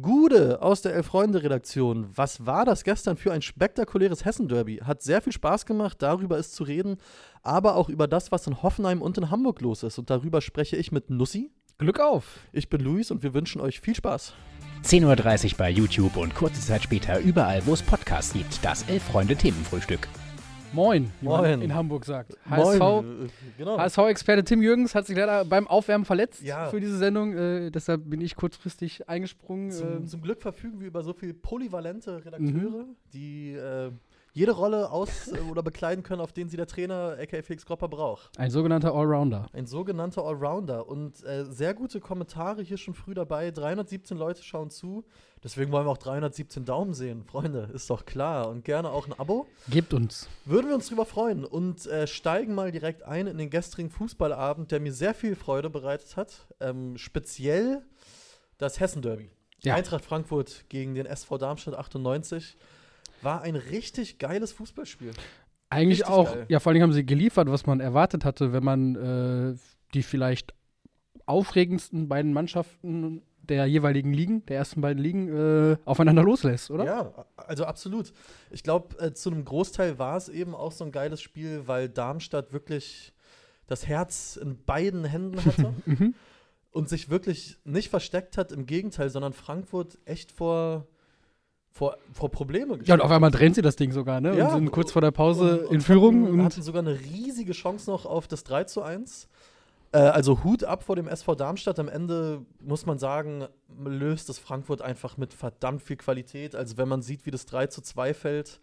Gude aus der Elf-Freunde-Redaktion. Was war das gestern für ein spektakuläres Hessen-Derby? Hat sehr viel Spaß gemacht, darüber ist zu reden, aber auch über das, was in Hoffenheim und in Hamburg los ist. Und darüber spreche ich mit Nussi. Glück auf! Ich bin Luis und wir wünschen euch viel Spaß. 10.30 Uhr bei YouTube und kurze Zeit später überall, wo es Podcasts gibt. Das Elf-Freunde-Themenfrühstück. Moin, wie man Moin. in Hamburg sagt. HSV, Äh, Genau. HSV-Experte Tim Jürgens hat sich leider beim Aufwärmen verletzt Ja. für diese Sendung. Äh, deshalb bin ich kurzfristig eingesprungen. Zum, ähm, zum Glück verfügen wir über so viele polyvalente Mhm. Redakteure, die äh, jede Rolle aus- äh, oder bekleiden können, auf den sie der Trainer, aka Felix Gropper, braucht. ein sogenannter Allrounder. Ein sogenannter Allrounder. Und äh, sehr gute Kommentare hier schon früh dabei. 317 Leute schauen zu. Deswegen wollen wir auch 317 Daumen sehen. Freunde, ist doch klar. Und gerne auch ein Abo. Gebt uns. Würden wir uns drüber freuen. Und äh, steigen mal direkt ein in den gestrigen Fußballabend, der mir sehr viel Freude bereitet hat. Ähm, speziell das Hessen-Derby. Ja. Eintracht Frankfurt gegen den SV Darmstadt 98. War ein richtig geiles Fußballspiel. Eigentlich Richtig auch, geil. ja, vor allem haben sie geliefert, was man erwartet hatte, wenn man äh, die vielleicht aufregendsten beiden Mannschaften der jeweiligen Ligen, der ersten beiden Ligen, äh, aufeinander loslässt, oder? Ja, also absolut. Ich glaube, äh, zu einem Großteil war es eben auch so ein geiles Spiel, weil Darmstadt wirklich das Herz in beiden Händen hatte Mhm. und sich wirklich nicht versteckt hat, im Gegenteil, sondern Frankfurt echt vor, vor, vor Probleme Ja, und gestellt auf einmal drehen sie das Ding sogar, ne? Ja, und sind kurz vor der Pause und- und in Führung. hatten, Und hatten sogar eine riesige Chance noch auf das 3 zu 1. Äh, also Hut ab vor dem SV Darmstadt. Am Ende muss man sagen, löst das Frankfurt einfach mit verdammt viel Qualität. Also wenn man sieht, wie das 3 zu 2 fällt,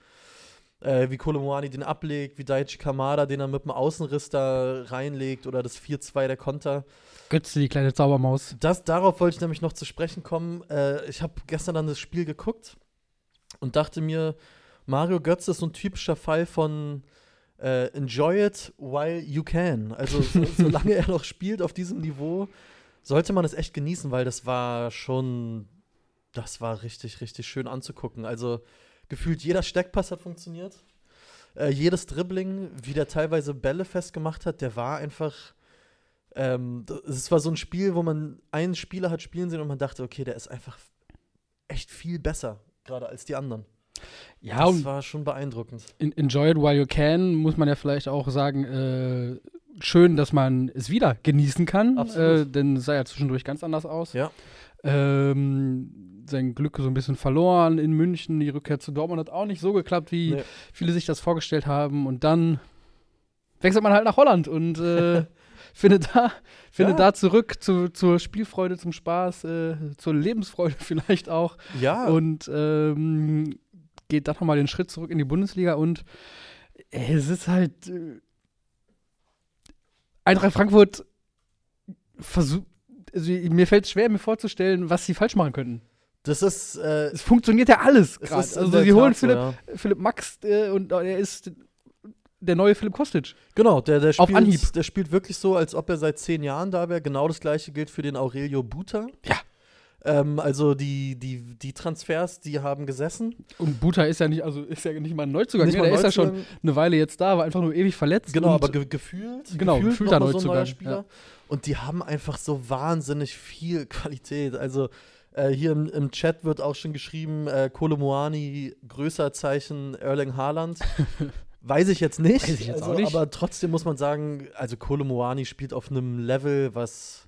äh, wie Kolomoani den ablegt, wie Daichi Kamada den er mit dem Außenriss da reinlegt oder das 4-2 der Konter. Götze, die kleine Zaubermaus. Das, darauf wollte ich nämlich noch zu sprechen kommen. Äh, ich habe gestern dann das Spiel geguckt und dachte mir, Mario Götze ist so ein typischer Fall von äh, enjoy it while you can. Also so, solange er noch spielt auf diesem Niveau, sollte man es echt genießen, weil das war schon, das war richtig, richtig schön anzugucken. Also gefühlt jeder Steckpass hat funktioniert. Äh, jedes Dribbling, wie der teilweise Bälle festgemacht hat, der war einfach ähm, es war so ein Spiel, wo man einen Spieler hat spielen sehen und man dachte, okay, der ist einfach echt viel besser, gerade als die anderen. Ja, das und war schon beeindruckend. in, enjoy it while you can, muss man ja vielleicht auch sagen, äh, schön, dass man es wieder genießen kann. Äh, denn es sah ja zwischendurch ganz anders aus. Ja. Ähm, sein Glück so ein bisschen verloren in München. Die Rückkehr zu Dortmund hat auch nicht so geklappt, wie Nee. viele sich das vorgestellt haben. Und dann wechselt man halt nach Holland und äh, findet da, findet Ja. da zurück zu, zur Spielfreude, zum Spaß, äh, zur Lebensfreude vielleicht auch. Ja, Und ähm, geht dann nochmal den Schritt zurück in die Bundesliga und es ist halt äh, Eintracht Frankfurt versucht, also mir fällt es schwer, mir vorzustellen, was sie falsch machen könnten. das ist, äh, Es funktioniert ja alles ist in Also sie holen Tat Philipp, ja. Philipp Max äh, und er ist der neue Philipp Kostic. Genau, der, der, Auf spielt, Anhieb. der spielt wirklich so, als ob er seit zehn Jahren da wäre. Genau das gleiche gilt für den Aurelio Buta. Ja. Ähm, also die, die, die Transfers, die haben gesessen. Und Buta ist ja nicht, also ist ja nicht mal ein Neuzugang. Nicht ne? mal der ist ja schon Neuzugang. eine Weile jetzt da, war einfach nur ewig verletzt. Genau, aber ge gefühlt, Genau, gefühlt gefühlter mal so ein neuer Neuzugang, Spieler. ja. Und die haben einfach so wahnsinnig viel Qualität. Also äh, hier im, im Chat wird auch schon geschrieben, äh, Kolomoani, größer Zeichen Erling Haaland. Weiß ich jetzt nicht, Weiß ich jetzt also, auch nicht. aber trotzdem muss man sagen, also Kolomoani spielt auf einem Level, was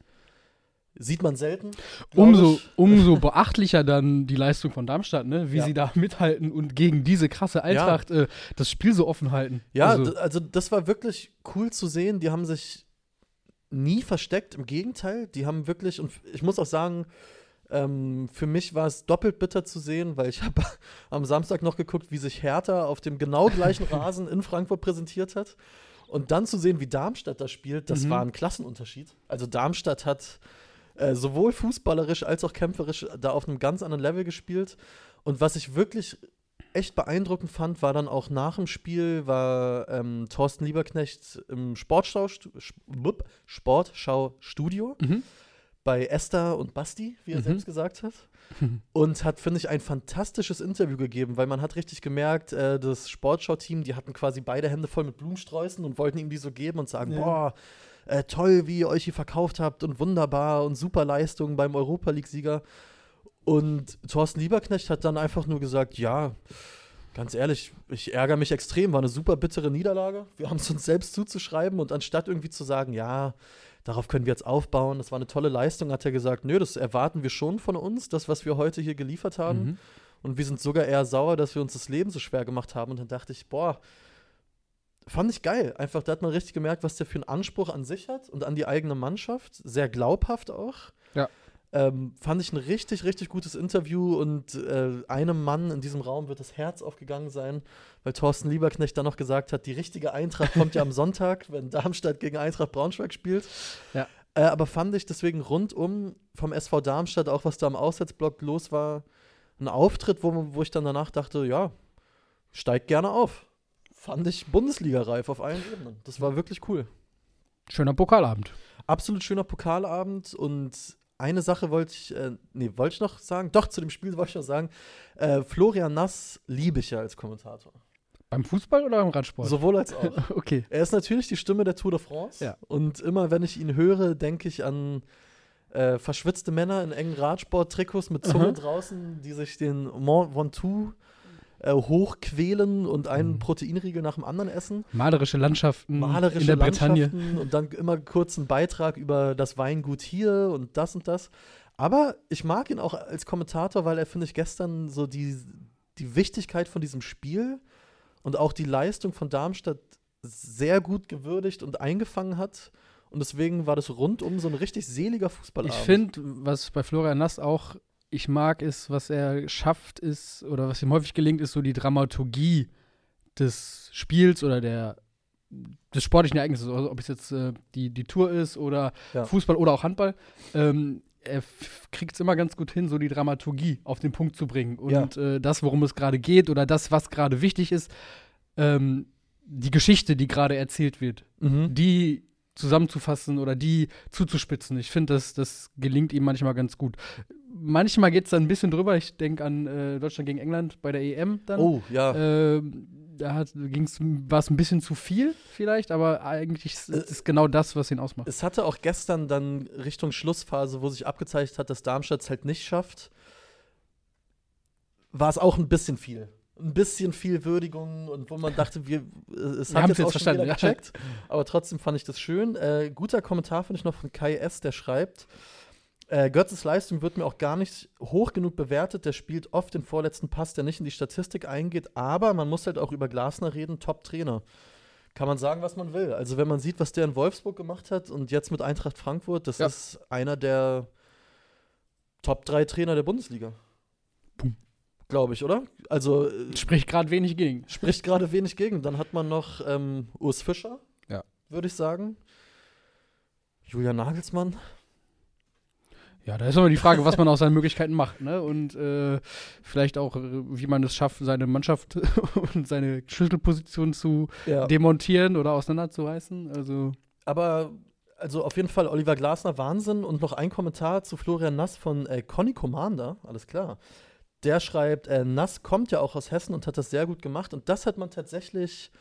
sieht man selten. Umso, ich. umso beachtlicher dann die Leistung von Darmstadt, ne? wie Ja. sie da mithalten und gegen diese krasse Eintracht äh, das Spiel so offen halten. Ja, also, also das war wirklich cool zu sehen. Die haben sich nie versteckt, im Gegenteil. Die haben wirklich, und ich muss auch sagen, ähm, für mich war es doppelt bitter zu sehen, weil ich habe am Samstag noch geguckt, wie sich Hertha auf dem genau gleichen Rasen in Frankfurt präsentiert hat. Und dann zu sehen, wie Darmstadt das spielt, das Mhm. war ein Klassenunterschied. Also Darmstadt hat äh, sowohl fußballerisch als auch kämpferisch da auf einem ganz anderen Level gespielt. Und was ich wirklich echt beeindruckend fand, war dann auch nach dem Spiel, war ähm, Thorsten Lieberknecht im Sportschau, Sportschau-Studio mhm. Bei Esther und Basti, wie er Mhm. selbst gesagt hat. Und hat, finde ich, ein fantastisches Interview gegeben, weil man hat richtig gemerkt, äh, das Sportschau-Team, die hatten quasi beide Hände voll mit Blumensträußen und wollten ihm die so geben und sagen, Ja. boah, äh, toll, wie ihr euch hier verkauft habt und wunderbar und super Leistung beim Europa League-Sieger. Und Thorsten Lieberknecht hat dann einfach nur gesagt, ja, ganz ehrlich, ich ärgere mich extrem, war eine super bittere Niederlage. Wir haben es uns selbst zuzuschreiben und anstatt irgendwie zu sagen, ja, darauf können wir jetzt aufbauen, das war eine tolle Leistung, hat er gesagt, nö, das erwarten wir schon von uns, das, was wir heute hier geliefert haben. Mhm. Und wir sind sogar eher sauer, dass wir uns das Leben so schwer gemacht haben. Und dann dachte ich, boah, fand ich geil. Einfach, da hat man richtig gemerkt, was der für einen Anspruch an sich hat und an die eigene Mannschaft. Sehr glaubhaft auch. Ja. Ähm, fand ich ein richtig, richtig gutes Interview und äh, einem Mann in diesem Raum wird das Herz aufgegangen sein, weil Thorsten Lieberknecht dann noch gesagt hat, die richtige Eintracht kommt ja am Sonntag, wenn Darmstadt gegen Eintracht Braunschweig spielt. Ja. Äh, aber fand ich deswegen rundum vom SV Darmstadt, auch was da am Auswärtsblock los war, ein Auftritt, wo, wo ich dann danach dachte, ja, steigt gerne auf. Fand ich Bundesliga-reif auf allen Ebenen. Das war wirklich cool. Schöner Pokalabend. Absolut schöner Pokalabend und eine Sache wollte ich, äh, nee, wollte ich noch sagen, doch, zu dem Spiel wollte ich noch sagen, äh, Florian Nass liebe ich ja als Kommentator. Beim Fußball oder beim Radsport? Sowohl als auch. okay. Er ist natürlich die Stimme der Tour de France. Ja. Und immer, wenn ich ihn höre, denke ich an äh, verschwitzte Männer in engen Radsport-Trikots mit Zunge Aha. draußen, die sich den Mont Ventoux äh, hochquälen und einen Mhm. Proteinriegel nach dem anderen essen. Malerische Landschaften Malerische in der Bretagne. Und dann immer kurz einen Beitrag über das Weingut hier und das und das. Aber ich mag ihn auch als Kommentator, weil er, finde ich, gestern so die, die Wichtigkeit von diesem Spiel und auch die Leistung von Darmstadt sehr gut gewürdigt und eingefangen hat. Und deswegen war das rundum so ein richtig seliger Fußballabend. Ich finde, was bei Florian Nass auch ich mag, ist, was er schafft, ist, oder was ihm häufig gelingt, ist so die Dramaturgie des Spiels oder der des sportlichen Ereignisses, also ob es jetzt äh, die, die Tour ist oder Ja. Fußball oder auch Handball. Ähm, er kriegt es immer ganz gut hin, so die Dramaturgie auf den Punkt zu bringen. Und äh, das, worum es gerade geht oder das, was gerade wichtig ist, ähm, die Geschichte, die gerade erzählt wird, Mhm. die zusammenzufassen oder die zuzuspitzen. Ich finde, das, das gelingt ihm manchmal ganz gut. Manchmal geht es dann ein bisschen drüber. Ich denke an äh, Deutschland gegen England bei der EM dann. Oh, ja. Ähm, da war es ein bisschen zu viel vielleicht, aber eigentlich ist Äh, es genau das, was ihn ausmacht. Es hatte auch gestern dann Richtung Schlussphase, wo sich abgezeichnet hat, dass Darmstadt es halt nicht schafft, war es auch ein bisschen viel. Ein bisschen viel Würdigung und wo man dachte, wir, äh, es Wir hat jetzt jetzt auch schon jeder ja. gecheckt. Aber trotzdem fand ich das schön. Äh, guter Kommentar finde ich noch von Kai S., der schreibt, äh, Götzes Leistung wird mir auch gar nicht hoch genug bewertet. Der spielt oft den vorletzten Pass, der nicht in die Statistik eingeht. Aber man muss halt auch über Glasner reden, Top-Trainer. Kann man sagen, was man will. Also, wenn man sieht, was der in Wolfsburg gemacht hat und jetzt mit Eintracht Frankfurt, das Ja. ist einer der Top 3 Trainer der Bundesliga. Glaube ich, oder? Also, äh, Spricht gerade wenig gegen. spricht gerade wenig gegen. Dann hat man noch ähm, Urs Fischer, Ja. würde ich sagen. Julian Nagelsmann. Ja, da ist immer die Frage, was man aus seinen Möglichkeiten macht, ne? Und äh, vielleicht auch, äh, wie man es schafft, seine Mannschaft und seine Schlüsselposition zu Ja. demontieren oder auseinanderzureißen. Also, Aber also auf jeden Fall Oliver Glasner Wahnsinn und noch ein Kommentar zu Florian Nass von äh, Conny Commander, alles klar. Der schreibt, äh, Nass kommt ja auch aus Hessen und hat das sehr gut gemacht und das hat man tatsächlich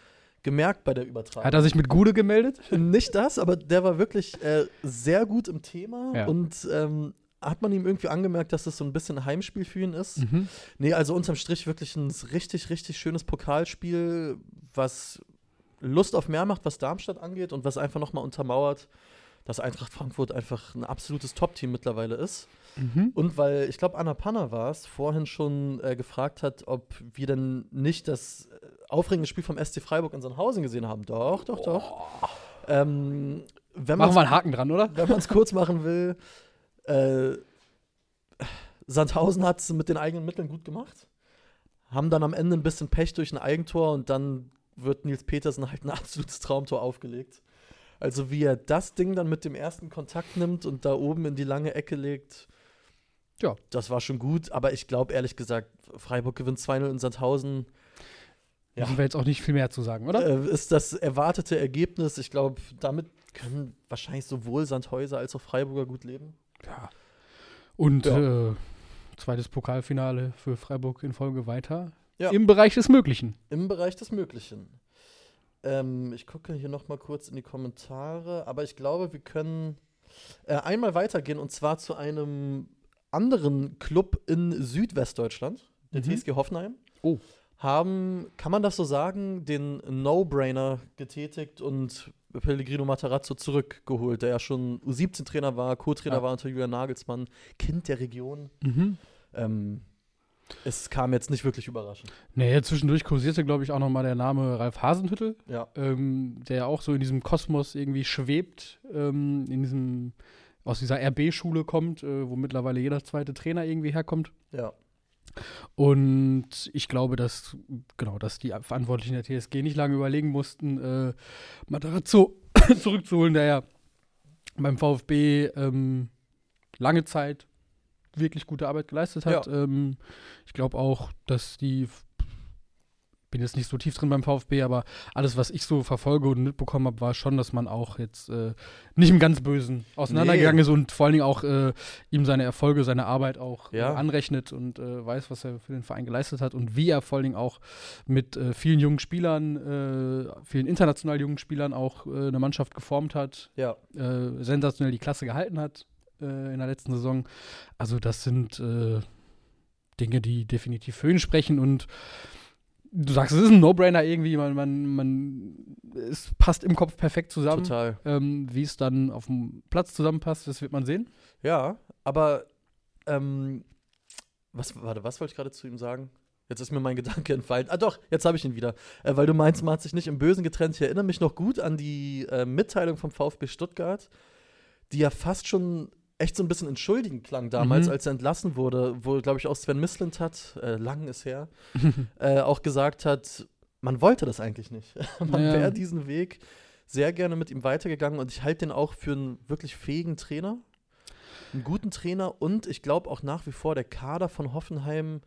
gemerkt bei der Übertragung. hat er sich mit Gude gemeldet? Nicht das, aber der war wirklich äh, sehr gut im Thema Ja. und ähm, hat man ihm irgendwie angemerkt, dass das so ein bisschen Heimspiel für ihn ist. Mhm. Nee, also unterm Strich wirklich ein richtig, richtig schönes Pokalspiel, was Lust auf mehr macht, was Darmstadt angeht und was einfach nochmal untermauert, dass Eintracht Frankfurt einfach ein absolutes Top-Team mittlerweile ist. Mhm. Und weil, ich glaube, Anna Panna war es, vorhin schon äh, gefragt hat, ob wir denn nicht das äh, aufregende Spiel vom SC Freiburg in Sandhausen gesehen haben. Doch, doch, doch. Ähm, wenn Machen wir einen Haken dran, oder? wenn man es kurz machen will, äh, Sandhausen hat es mit den eigenen Mitteln gut gemacht. Haben dann am Ende ein bisschen Pech durch ein Eigentor und dann wird Nils Petersen halt ein absolutes Traumtor aufgelegt. Also wie er das Ding dann mit dem ersten Kontakt nimmt und da oben in die lange Ecke legt, Ja. das war schon gut. Aber ich glaube ehrlich gesagt, Freiburg gewinnt 2-0 in Sandhausen. Ja. Müssen wir jetzt auch nicht viel mehr zu sagen, oder? Äh, ist das erwartete Ergebnis. Ich glaube, damit können wahrscheinlich sowohl Sandhäuser als auch Freiburger gut leben. Ja. Und Ja. äh, zweites Pokalfinale für Freiburg in Folge weiter. Ja. Im Bereich des Möglichen. Im Bereich des Möglichen. Ähm, ich gucke hier noch mal kurz in die Kommentare, aber ich glaube, wir können äh, einmal weitergehen und zwar zu einem anderen Club in Südwestdeutschland, der Mhm. TSG Hoffenheim, Oh. Haben, kann man das so sagen, den No-Brainer getätigt und Pellegrino Matarazzo zurückgeholt, der ja schon U17-Trainer war, Co-Trainer Ja. war unter Julian Nagelsmann, Kind der Region. Mhm. Ähm, es kam jetzt nicht wirklich überraschend. Nee, zwischendurch kursierte, glaube ich, auch noch mal der Name Ralf Hasenhüttel, Ja. ähm, der ja auch so in diesem Kosmos irgendwie schwebt, ähm, in diesem, aus dieser RB-Schule kommt, äh, wo mittlerweile jeder zweite Trainer irgendwie herkommt. Ja. Und ich glaube, dass, genau, dass die Verantwortlichen der TSG nicht lange überlegen mussten, äh, Matarazzo zurückzuholen, der ja beim VfB ähm, lange Zeit wirklich gute Arbeit geleistet hat. Ähm, ich glaube auch, dass die bin jetzt nicht so tief drin beim VfB, aber alles, was ich so verfolge und mitbekommen habe, war schon, dass man auch jetzt äh, nicht im ganz Bösen auseinandergegangen Nee. ist und vor allen Dingen auch äh, ihm seine Erfolge, seine Arbeit auch Ja. äh, anrechnet und äh, weiß, was er für den Verein geleistet hat und wie er vor allen Dingen auch mit äh, vielen jungen Spielern, äh, vielen international jungen Spielern auch äh, eine Mannschaft geformt hat, Ja. äh, sensationell die Klasse gehalten hat äh, in der letzten Saison. Also das sind äh, Dinge, die definitiv für ihn sprechen und du sagst, es ist ein No-Brainer irgendwie, man, man, man, es passt im Kopf perfekt zusammen. Total. Ähm, Wie es dann auf dem Platz zusammenpasst, das wird man sehen. Ja, aber ähm, was, warte, was wollte ich gerade zu ihm sagen? Jetzt ist mir mein Gedanke entfallen. Ah doch, jetzt habe ich ihn wieder. Äh, weil du meinst, man hat sich nicht im Bösen getrennt. Ich erinnere mich noch gut an die äh, Mitteilung vom VfB Stuttgart, die ja fast schon echt so ein bisschen entschuldigend klang damals, Mhm. als er entlassen wurde, wo, glaube ich, auch Sven Mislint hat, äh, lang ist her, äh, auch gesagt hat, man wollte das eigentlich nicht. man Ja. wäre diesen Weg sehr gerne mit ihm weitergegangen und ich halte den auch für einen wirklich fähigen Trainer, einen guten Trainer und ich glaube auch nach wie vor, der Kader von Hoffenheim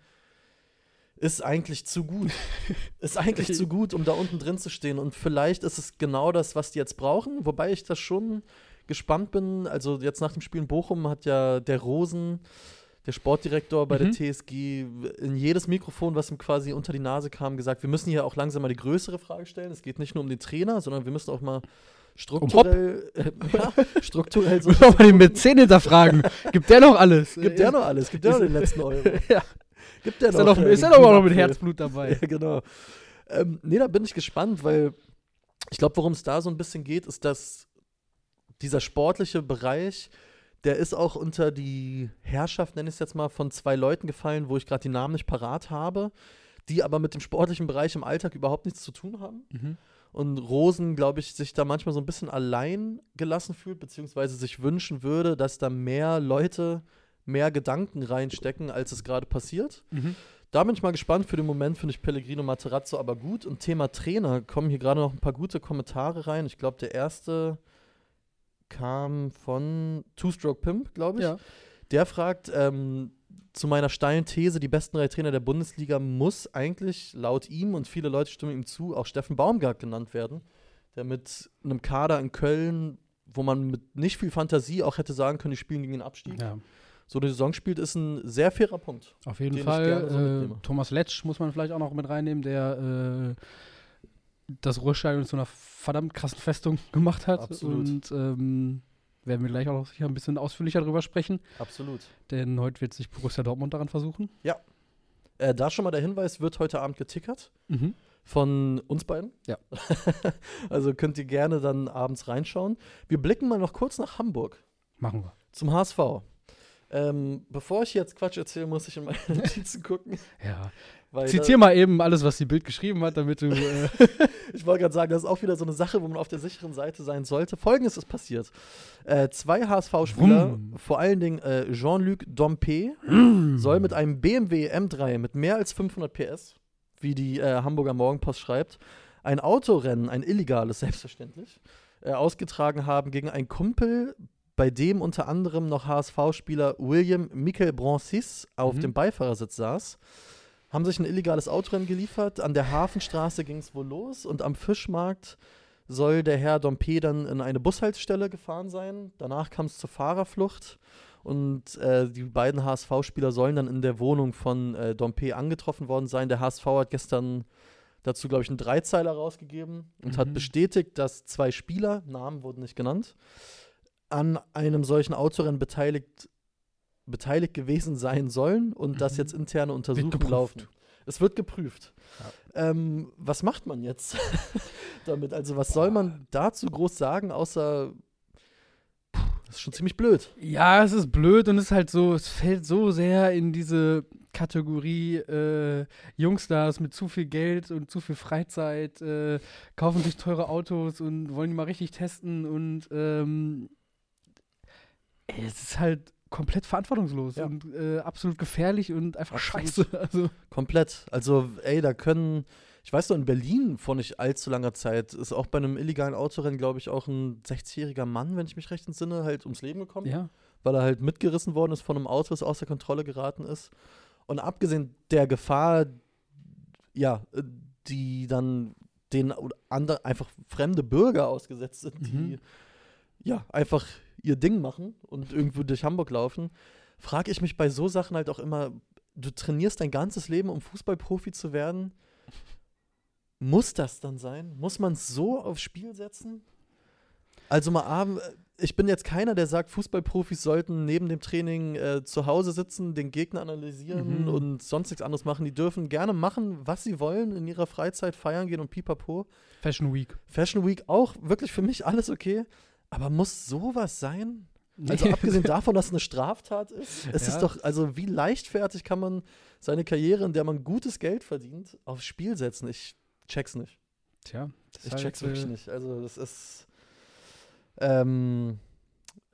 ist eigentlich zu gut. ist eigentlich zu gut, um da unten drin zu stehen. Und vielleicht ist es genau das, was die jetzt brauchen, wobei ich das schon gespannt bin. Also jetzt nach dem Spiel in Bochum hat ja der Rosen, der Sportdirektor bei Mhm. der TSG, in jedes Mikrofon, was ihm quasi unter die Nase kam, gesagt, wir müssen hier auch langsam mal die größere Frage stellen. Es geht nicht nur um den Trainer, sondern wir müssen auch mal strukturell, äh, ja, strukturell so Muss man mal den Mäzen hinterfragen. Gibt der noch alles? Gibt der noch alles? Gibt der noch den letzten Euro? Ja. Gibt der Ist noch, äh, ist er auch noch mit? Herzblut dabei? Ja, genau. Ähm, nee, da bin ich gespannt, weil ich glaube, worum es da so ein bisschen geht, ist, dass dieser sportliche Bereich, der ist auch unter die Herrschaft, nenne ich es jetzt mal, von zwei Leuten gefallen, wo ich gerade die Namen nicht parat habe, die aber mit dem sportlichen Bereich im Alltag überhaupt nichts zu tun haben. Mhm. Und Rosen, glaube ich, sich da manchmal so ein bisschen allein gelassen fühlt, beziehungsweise sich wünschen würde, dass da mehr Leute mehr Gedanken reinstecken, als es gerade passiert. Mhm. Da bin ich mal gespannt. Für den Moment finde ich Pellegrino Materazzo aber gut. Und Thema Trainer, kommen hier gerade noch ein paar gute Kommentare rein. Ich glaube, der erste kam von Two-Stroke Pimp, glaube ich. Ja. Der fragt ähm, zu meiner steilen These, die besten drei Trainer der Bundesliga muss eigentlich laut ihm und viele Leute stimmen ihm zu, auch Steffen Baumgart genannt werden, der mit einem Kader in Köln, wo man mit nicht viel Fantasie auch hätte sagen können, die spielen gegen den Abstieg, ja. so eine Saison spielt, ist ein sehr fairer Punkt. Auf jeden so Fall. mitnehme. Äh, Thomas Letsch muss man vielleicht auch noch mit reinnehmen, der äh, das Ruhrstadion zu einer verdammt krassen Festung gemacht hat. Absolut. Und ähm, werden wir gleich auch noch sicher ein bisschen ausführlicher drüber sprechen, Absolut. denn heute wird sich Borussia Dortmund daran versuchen. Äh, da schon mal der Hinweis, wird heute Abend getickert Mhm. von uns beiden. Ja. also könnt ihr gerne dann abends reinschauen. Wir blicken mal noch kurz nach Hamburg. Machen wir. Zum HSV. Ähm, bevor ich jetzt Quatsch erzähle, muss ich in meine Notizen gucken. Ja. Weil Zitier mal eben alles, was die Bild geschrieben hat, damit du. Äh, ich wollte gerade sagen, das ist auch wieder so eine Sache, wo man auf der sicheren Seite sein sollte. Folgendes ist passiert. Äh, zwei HSV-Spieler, vor allen Dingen äh, Jean-Luc Dompe, soll mit einem BMW M3 mit mehr als 500 PS, wie die äh, Hamburger Morgenpost schreibt, ein Autorennen, ein illegales selbstverständlich, äh, ausgetragen haben gegen einen Kumpel, bei dem unter anderem noch HSV-Spieler William Michael Brancis auf Mhm. dem Beifahrersitz saß. Haben sich ein illegales Autorennen geliefert. An der Hafenstraße ging es wohl los und am Fischmarkt soll der Herr Dompe dann in eine Bushaltestelle gefahren sein. Danach kam es zur Fahrerflucht und äh, die beiden HSV-Spieler sollen dann in der Wohnung von äh, Dompe angetroffen worden sein. Der HSV hat gestern dazu, glaube ich, einen Dreizeiler rausgegeben und hat Mhm. bestätigt, dass zwei Spieler, Namen wurden nicht genannt, an einem solchen Autorennen beteiligt beteiligt gewesen sein sollen und dass Mhm. jetzt interne Untersuchungen laufen. Es wird geprüft. Ähm, was macht man jetzt damit? Also, was soll man dazu groß sagen, außer das ist schon ziemlich blöd. Ja, es ist blöd und es ist halt so, es fällt so sehr in diese Kategorie äh, Jungstars mit zu viel Geld und zu viel Freizeit, äh, kaufen sich teure Autos und wollen die mal richtig testen und ähm, ey, es ist halt komplett verantwortungslos Ja. und äh, absolut gefährlich und einfach Absolut. scheiße. Also, Komplett. Also, ey, da können, ich weiß noch, in Berlin vor nicht allzu langer Zeit ist auch bei einem illegalen Autorennen, glaube ich, auch ein 60-jähriger Mann, wenn ich mich recht entsinne, halt ums Leben gekommen. ja. weil er halt mitgerissen worden ist von einem Auto, das außer Kontrolle geraten ist. Und abgesehen der Gefahr, ja, die dann den andere, einfach fremde Bürger ausgesetzt sind, die Mhm. Ja einfach ihr Ding machen und irgendwo durch Hamburg laufen, frage ich mich bei so Sachen halt auch immer, du trainierst dein ganzes Leben, um Fußballprofi zu werden. Muss das dann sein? Muss man es so aufs Spiel setzen? Also mal abend, ich bin jetzt keiner, der sagt, Fußballprofis sollten neben dem Training äh, zu Hause sitzen, den Gegner analysieren Mhm. und sonst nichts anderes machen. Die dürfen gerne machen, was sie wollen, in ihrer Freizeit feiern gehen und pipapo. Fashion Week. Fashion Week auch, wirklich für mich alles okay. Aber muss sowas sein? Also abgesehen davon, dass es eine Straftat ist, es Ja. ist doch, also wie leichtfertig kann man seine Karriere, in der man gutes Geld verdient, aufs Spiel setzen? Ich check's nicht. Tja, Ich ist check's halt, wirklich äh, nicht. Also das ist ähm,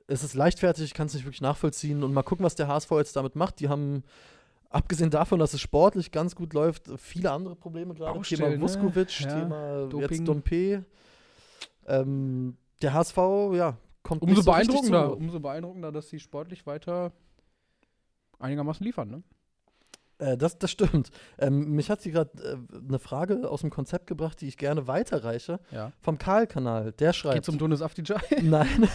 es ist leichtfertig, ich kann es nicht wirklich nachvollziehen und mal gucken, was der HSV jetzt damit macht. Die haben abgesehen davon, dass es sportlich ganz gut läuft, viele andere Probleme gerade. Thema ne? Vuskovic, Ja, Thema Doping. jetzt Dompe. Ähm, der HSV, ja, kommt Umso nicht so beeindruckender, umso beeindruckender, dass sie sportlich weiter einigermaßen liefern, ne? Äh, das, das stimmt. Ähm, mich hat sie gerade äh, eine Frage aus dem Konzept gebracht, die ich gerne weiterreiche. Ja. Vom Karl-Kanal. Der schreibt. Geht zum Donis Afdijay. Nein,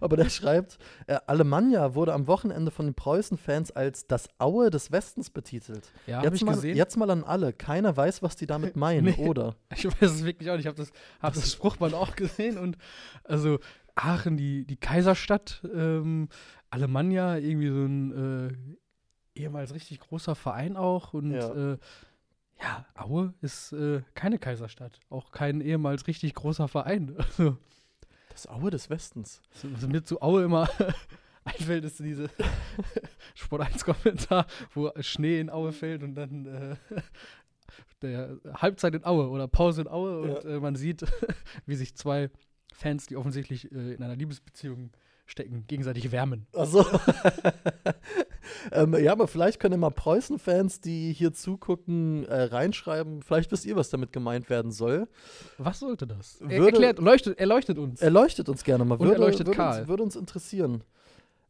aber der schreibt, äh, Alemannia wurde am Wochenende von den Preußen-Fans als das Aue des Westens betitelt. Ja, jetzt, ich mal, gesehen. jetzt mal an alle. Keiner weiß, was die damit meinen, Nee. oder? Ich weiß es wirklich auch nicht. Ich habe das, hab das Spruchband auch gesehen und also Aachen, die, die Kaiserstadt, ähm, Alemannia, irgendwie so ein äh, ehemals richtig großer Verein auch und Ja. ja, äh, ja Aue ist äh, keine Kaiserstadt, auch kein ehemals richtig großer Verein. Also, Das Aue des Westens. was mir zu Aue immer einfällt, ist diese Sport 1 Kommentar, wo Schnee in Aue fällt und dann äh, der Halbzeit in Aue oder Pause in Aue und äh, man sieht, wie sich zwei Fans, die offensichtlich äh, in einer Liebesbeziehung stecken, gegenseitig wärmen. Achso. ähm, ja, aber vielleicht können mal Preußen-Fans, die hier zugucken, äh, reinschreiben. Vielleicht wisst ihr, was damit gemeint werden soll. Was sollte das? Er, Würde- erklärt, leuchtet, erleuchtet uns. Erleuchtet uns gerne mal. Und erleuchtet würde, Karl. Uns, würde uns interessieren.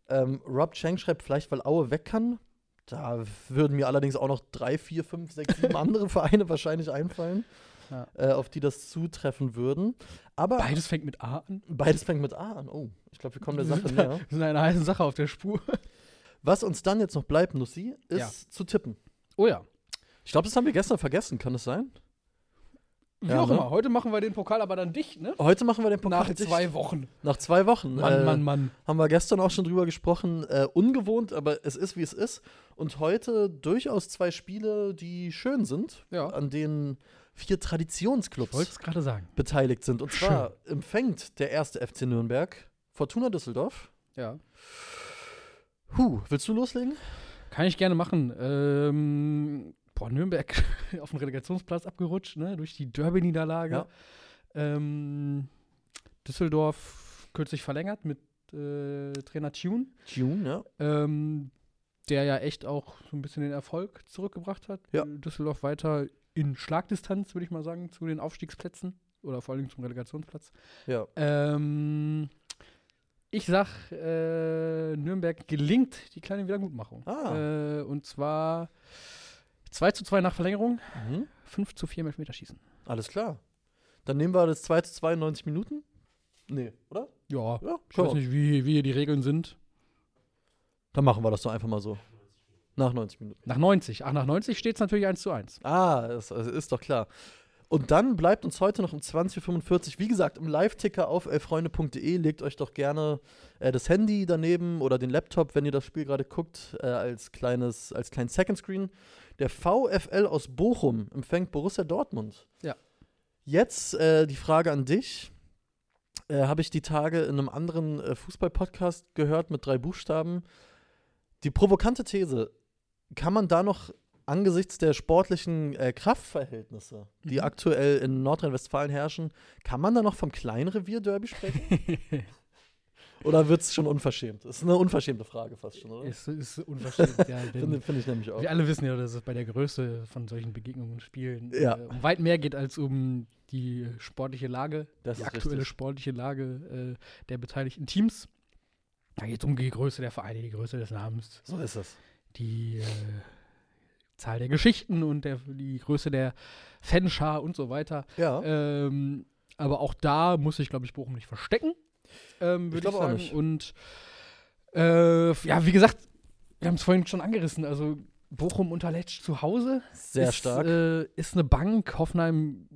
Ähm, Rob Chang schreibt vielleicht, weil Aue weg kann. Da würden mir allerdings auch noch drei, vier, fünf, sechs, sieben andere Vereine wahrscheinlich einfallen, Ja. äh, auf die das zutreffen würden. Aber Beides fängt mit A an. beides fängt mit A an. Oh, ich glaube, wir kommen der Sache näher. wir sind einer heißen Sache auf der Spur. Was uns dann jetzt noch bleibt, Nussi, ist Ja. zu tippen. Oh ja. Ich glaube, das haben wir gestern vergessen. Kann es sein? Wie Ja, auch ne? immer. Heute machen wir den Pokal aber dann dicht, ne? Heute machen wir den Pokal Nach dicht. zwei Wochen. Nach zwei Wochen. Mann, äh, Mann, Mann. Haben wir gestern auch schon drüber gesprochen. Äh, ungewohnt, aber es ist, wie es ist. Und heute durchaus zwei Spiele, die schön sind, Ja. an denen vier Traditionsclubs wollte es gerade sagen. beteiligt sind. Und zwar empfängt der erste FC Nürnberg Fortuna Düsseldorf. Ja. Huh, willst du loslegen? Kann ich gerne machen. Ähm, boah, Nürnberg auf dem Relegationsplatz abgerutscht, ne? Durch die Derby-Niederlage. Ja. Ähm, Düsseldorf kürzlich verlängert mit äh, Trainer Tune, Tune, ja. ähm, der ja echt auch so ein bisschen den Erfolg zurückgebracht hat. Ja. Düsseldorf weiter in Schlagdistanz, würde ich mal sagen, zu den Aufstiegsplätzen oder vor allem zum Relegationsplatz. Ja. Ähm, ich sag, äh, Nürnberg gelingt die kleine Wiedergutmachung. Ah. Äh, und zwar 2 zu 2 nach Verlängerung, Mhm. 5 zu 4 im Elfmeterschießen. Alles klar. Dann nehmen wir das 2 zu 92 Minuten. Nee, oder? Ja, Ja, ich weiß nicht, wie, wie hier die Regeln sind. Dann machen wir das doch einfach mal so. Nach 90 Minuten. Nach 90. Ach, nach 90 steht es natürlich 1 zu 1. Ah, das, das ist doch klar. Und dann bleibt uns heute noch um 20.45 Uhr, wie gesagt, im Live-Ticker auf elfreunde.de. Legt euch doch gerne äh, das Handy daneben oder den Laptop, wenn ihr das Spiel gerade guckt, äh, als kleines, als kleinen Second Screen. Der VfL aus Bochum empfängt Borussia Dortmund. Ja. Jetzt äh, die Frage an dich. Äh, Habe ich die Tage in einem anderen äh, Fußball-Podcast gehört mit drei Buchstaben. Die provokante These: Kann man da noch angesichts der sportlichen äh, Kraftverhältnisse, die Mhm. aktuell in Nordrhein-Westfalen herrschen, kann man da noch vom Kleinrevier-Derby sprechen? oder wird es schon unverschämt? Das ist eine unverschämte Frage fast schon, oder? ist, ist unverschämt, ja. Finde find ich nämlich auch. wir alle wissen ja, dass es bei der Größe von solchen Begegnungen und Spielen Ja. äh, um weit mehr geht als um die sportliche Lage, Das die aktuelle richtig. sportliche Lage äh, der beteiligten Teams. Da geht es um die Größe der Vereine, die Größe des Namens, So ist es. Die äh, Zahl der Geschichten und der, die Größe der Fanschar und so weiter. Ja. Ähm, aber auch da muss ich, glaube ich, Bochum nicht verstecken. Ähm, Ich glaube auch nicht. Und äh, ja, wie gesagt, wir haben es vorhin schon angerissen. Also Bochum unter Letsch zu Hause. Sehr ist, stark. Äh, ist eine Bank. Hoffenheim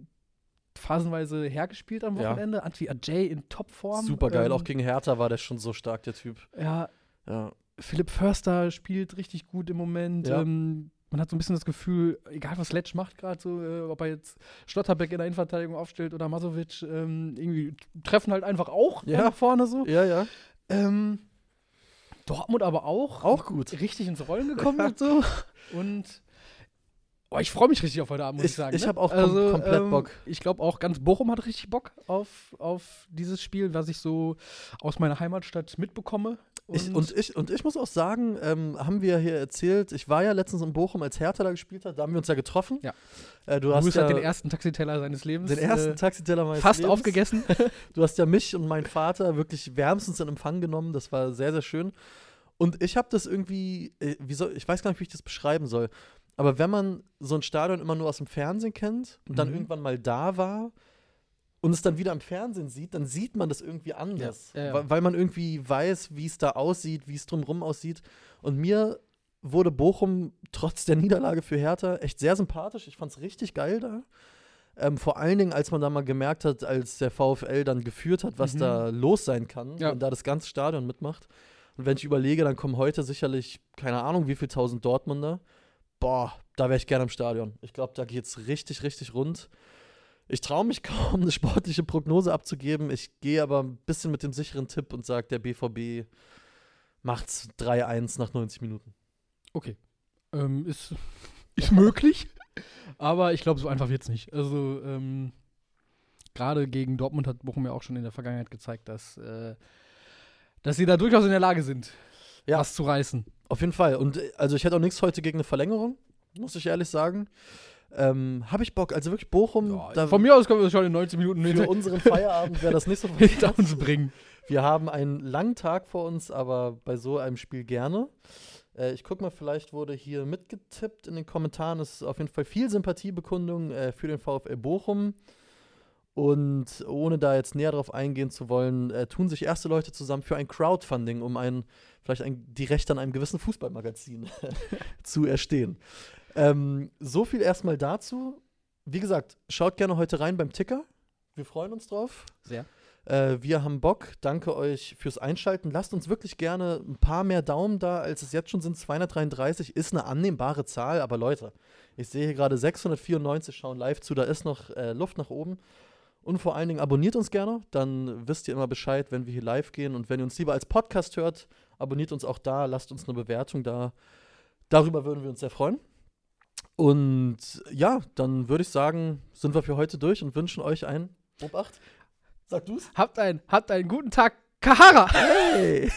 phasenweise hergespielt am Ja. Wochenende. Antwi Ajay in Topform. Super geil. Ähm, auch gegen Hertha war der schon so stark, der Typ. Ja, Ja. Philipp Förster spielt richtig gut im Moment. Ja. Ähm, man hat so ein bisschen das Gefühl, egal was Letsch macht gerade, so, äh, ob er jetzt Schlotterbeck in der Innenverteidigung aufstellt oder Masovic, ähm, irgendwie treffen halt einfach auch Ja. nach vorne so. Ja, ja. Ähm, Dortmund aber auch. Auch gut. Richtig ins Rollen gekommen und so. Und oh, ich freue mich richtig auf heute Abend, muss ich, Ich- sagen. ich ne? hab auch kom- komplett Bock. Ich glaube auch ganz Bochum hat richtig Bock auf, auf dieses Spiel, was ich so aus meiner Heimatstadt mitbekomme. Ich, und, ich, und ich muss auch sagen, ähm, haben wir hier erzählt, ich war ja letztens in Bochum, als Hertha da gespielt hat, da haben wir uns ja getroffen. Ja. Äh, du hast ja den ersten Taxiteller seines Lebens den ersten äh, Taxiteller meines fast Lebens. aufgegessen. Du hast ja mich und meinen Vater wirklich wärmstens in Empfang genommen. Das war sehr, sehr schön. Und ich habe das irgendwie, äh, wie soll, ich weiß gar nicht, wie ich das beschreiben soll. Aber wenn man so ein Stadion immer nur aus dem Fernsehen kennt und dann Mhm. irgendwann mal da war und es dann wieder im Fernsehen sieht, dann sieht man das irgendwie anders. Ja, ja, ja. Weil, man irgendwie weiß, wie es da aussieht, wie es drumherum aussieht. Und mir wurde Bochum trotz der Niederlage für Hertha echt sehr sympathisch. Ich fand es richtig geil da. Ähm, vor allen Dingen, als man da mal gemerkt hat, als der VfL dann geführt hat, was Mhm. da los sein kann, wenn da das ganze Stadion mitmacht. Und wenn ich überlege, dann kommen heute sicherlich, keine Ahnung, wie viel tausend Dortmunder. Boah, da wäre ich gerne im Stadion. Ich glaube, da geht's richtig, richtig rund. Ich traue mich kaum, eine sportliche Prognose abzugeben. Ich gehe aber ein bisschen mit dem sicheren Tipp und sage, der BVB macht's 3-1 nach 90 Minuten. Okay. Ähm, ist, ist möglich, aber ich glaube, so einfach wird es nicht. Also, ähm, gerade gegen Dortmund hat Bochum ja auch schon in der Vergangenheit gezeigt, dass, äh, dass sie da durchaus in der Lage sind, Ja. was zu reißen. Auf jeden Fall. Und äh, also ich hätte auch nichts heute gegen eine Verlängerung, muss ich ehrlich sagen. Ähm, Habe ich Bock. Also wirklich Bochum, da, Von mir aus können wir schon in 90 Minuten für hinter, unseren Feierabend wäre das nicht so hinter uns bringen. Wir haben einen langen Tag vor uns, aber bei so einem Spiel gerne. Äh, ich gucke mal, vielleicht wurde hier mitgetippt in den Kommentaren. Es ist auf jeden Fall viel Sympathiebekundung äh, für den VfL Bochum. Und ohne da jetzt näher drauf eingehen zu wollen, äh, tun sich erste Leute zusammen für ein Crowdfunding, um ein, vielleicht ein, die Rechte an einem gewissen Fußballmagazin zu erstehen. Ähm, so viel erstmal dazu. Wie gesagt, schaut gerne heute rein beim Ticker. Wir freuen uns drauf. Sehr. Äh, wir haben Bock. Danke euch fürs Einschalten. Lasst uns wirklich gerne ein paar mehr Daumen da, als es jetzt schon sind. 233 ist eine annehmbare Zahl, aber Leute, ich sehe hier gerade 694 schauen live zu. Da ist noch äh, Luft nach oben. Und vor allen Dingen abonniert uns gerne, dann wisst ihr immer Bescheid, wenn wir hier live gehen. Und wenn ihr uns lieber als Podcast hört, abonniert uns auch da, lasst uns eine Bewertung da. Darüber würden wir uns sehr freuen. Und ja, dann würde ich sagen, sind wir für heute durch und wünschen euch ein Obacht. Sag du's? Habt, ein, habt einen guten Tag, Kahara! Hey!